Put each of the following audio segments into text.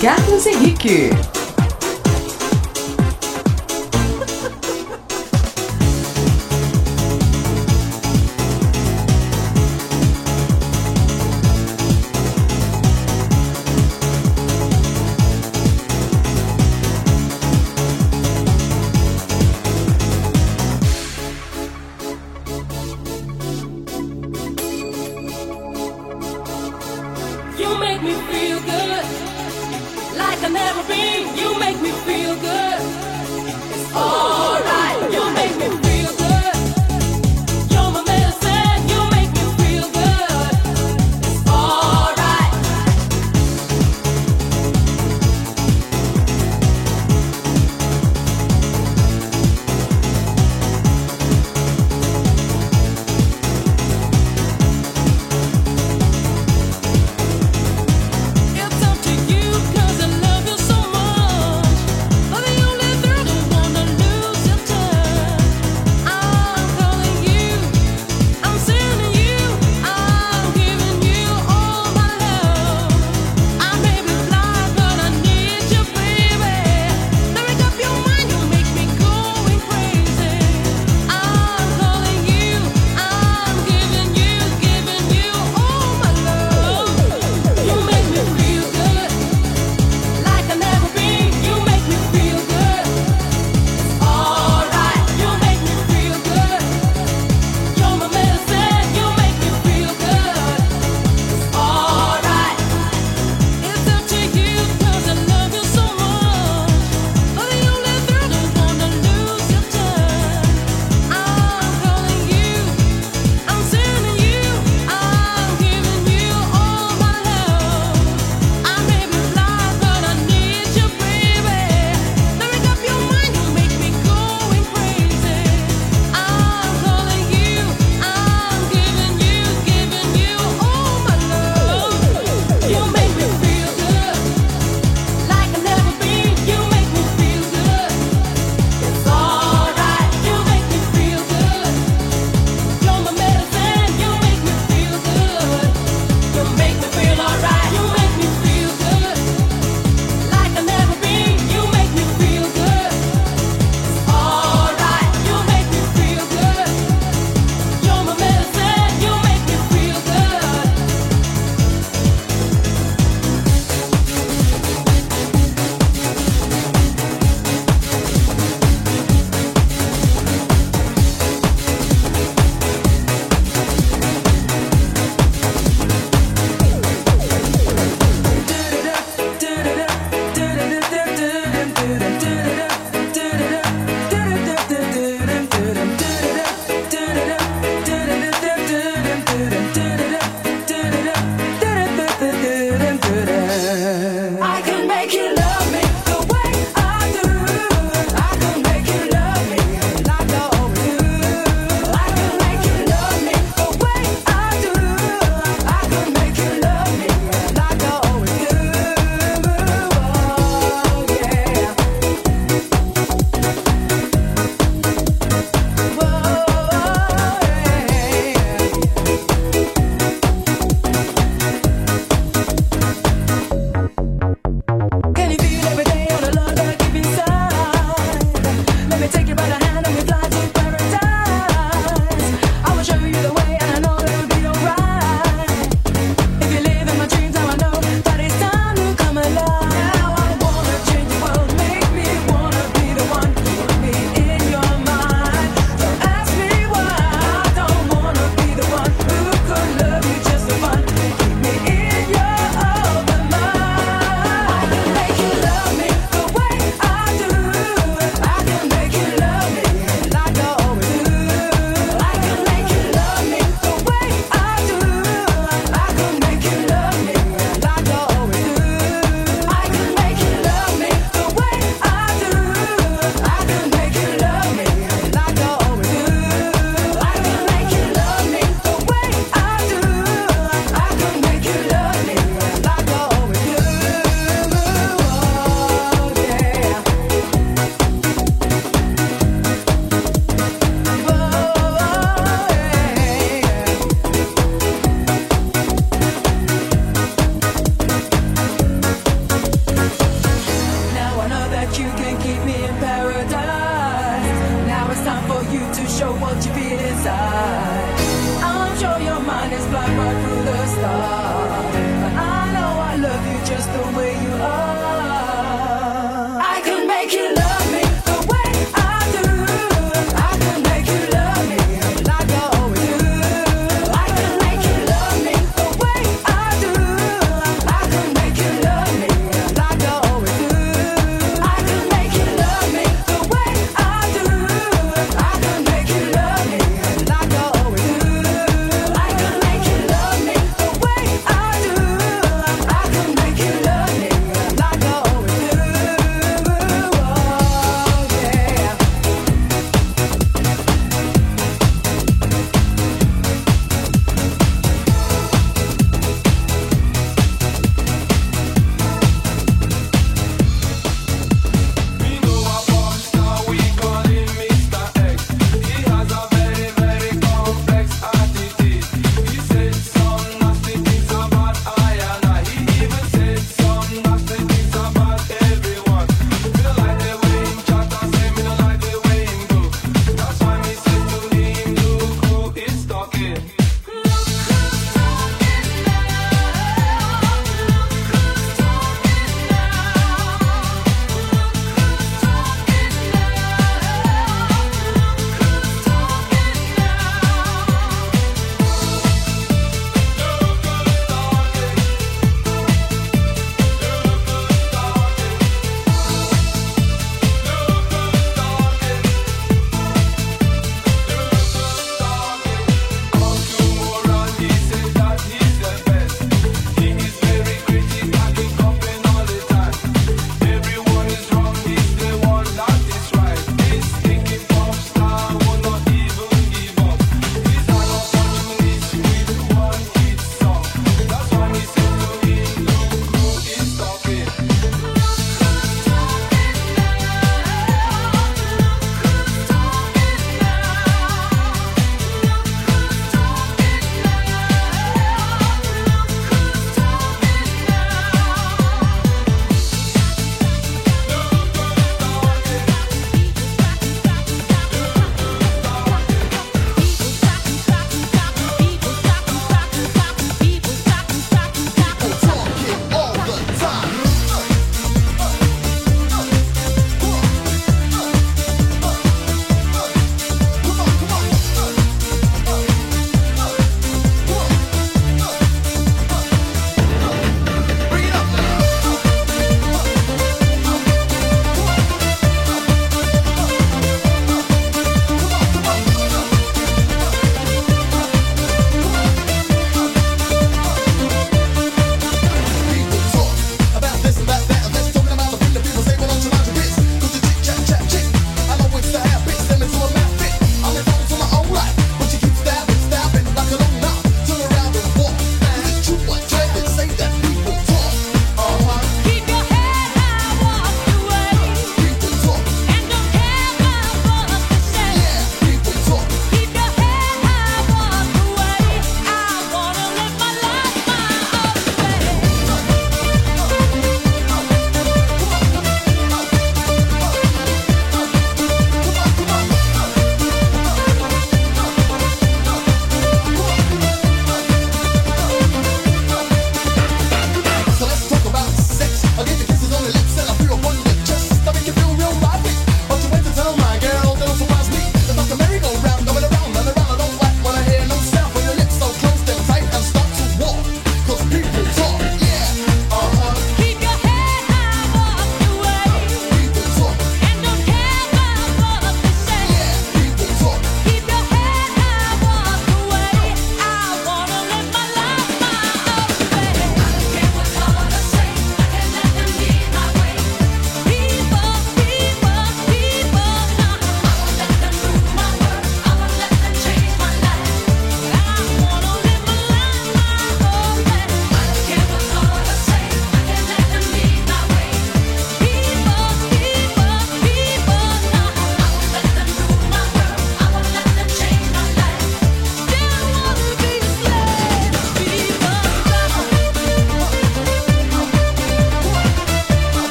Carlos Henrique.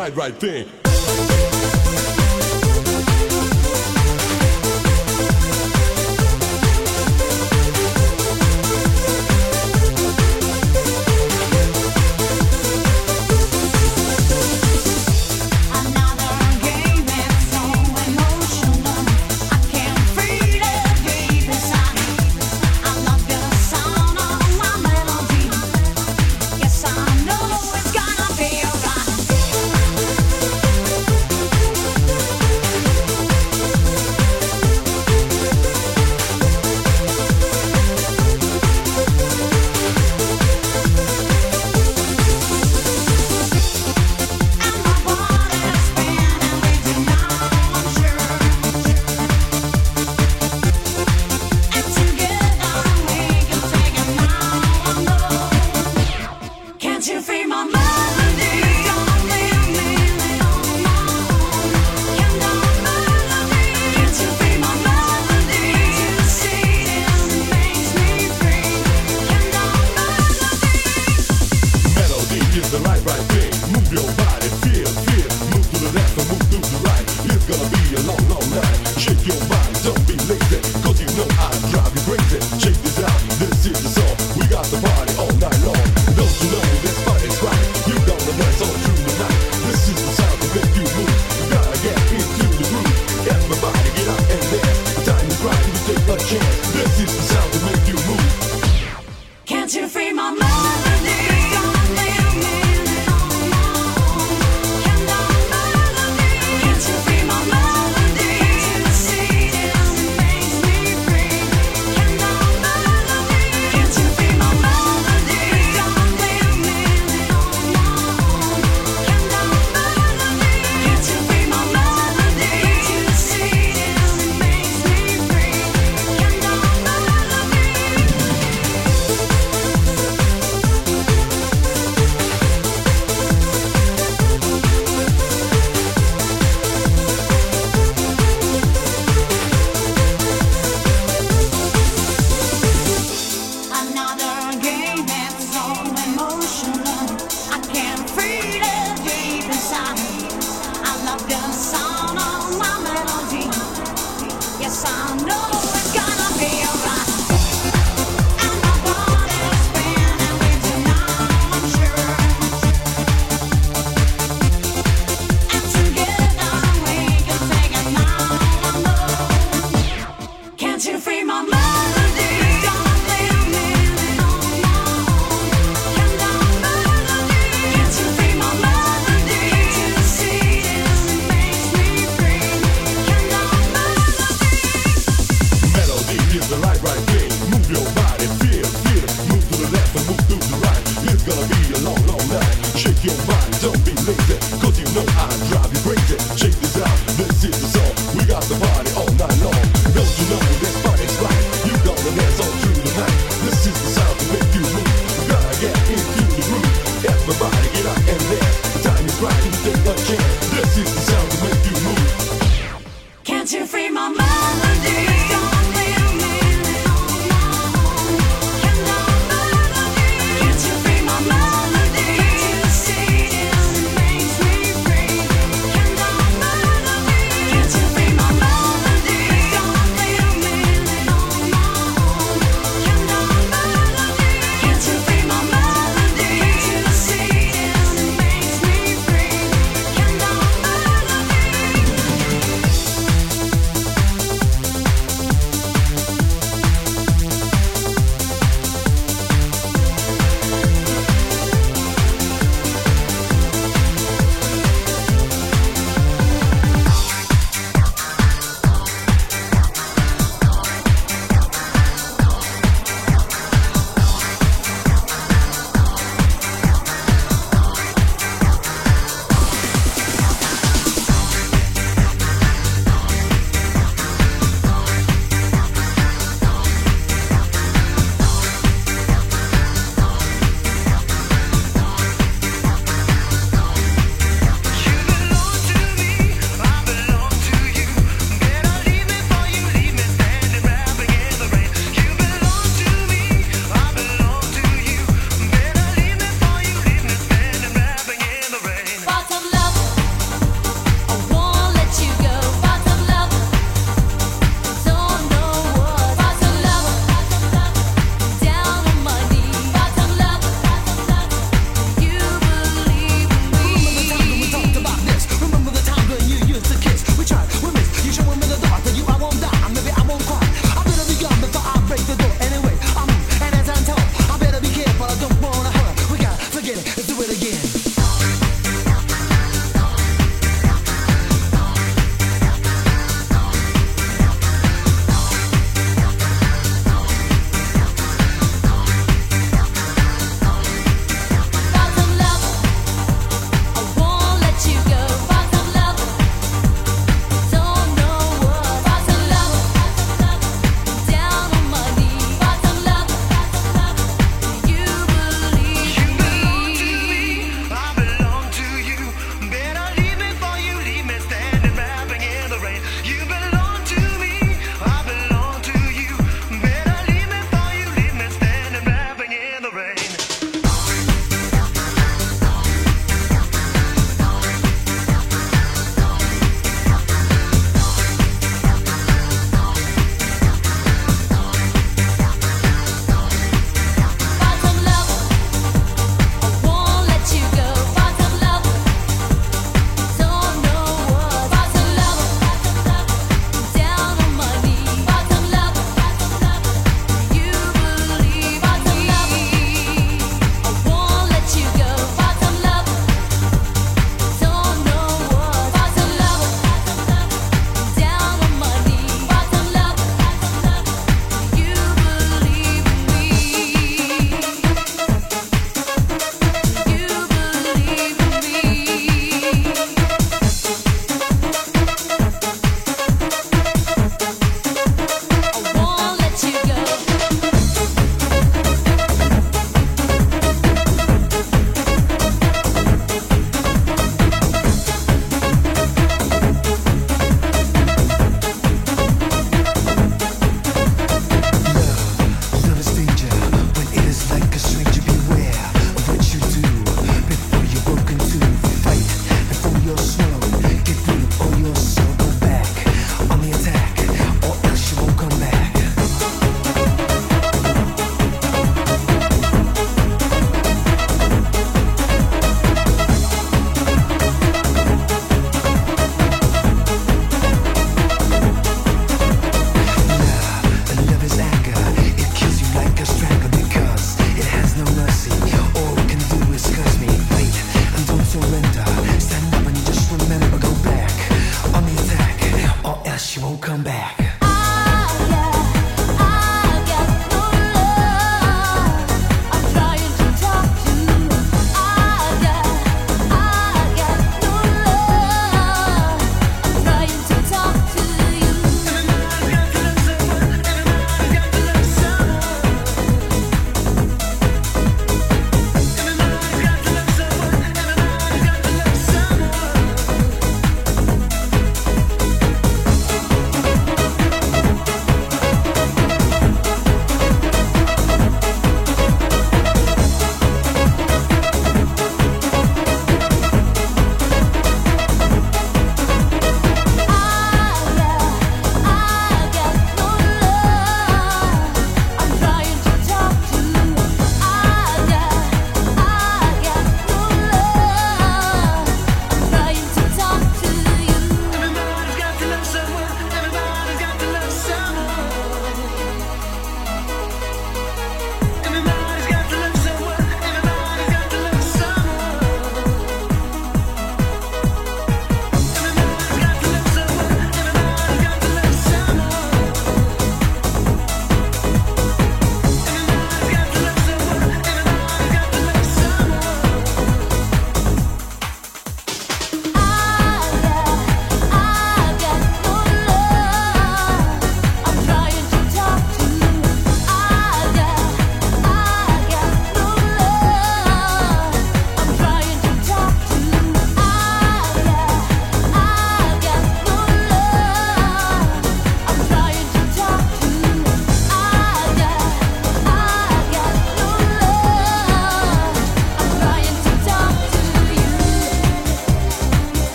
Right, right thing.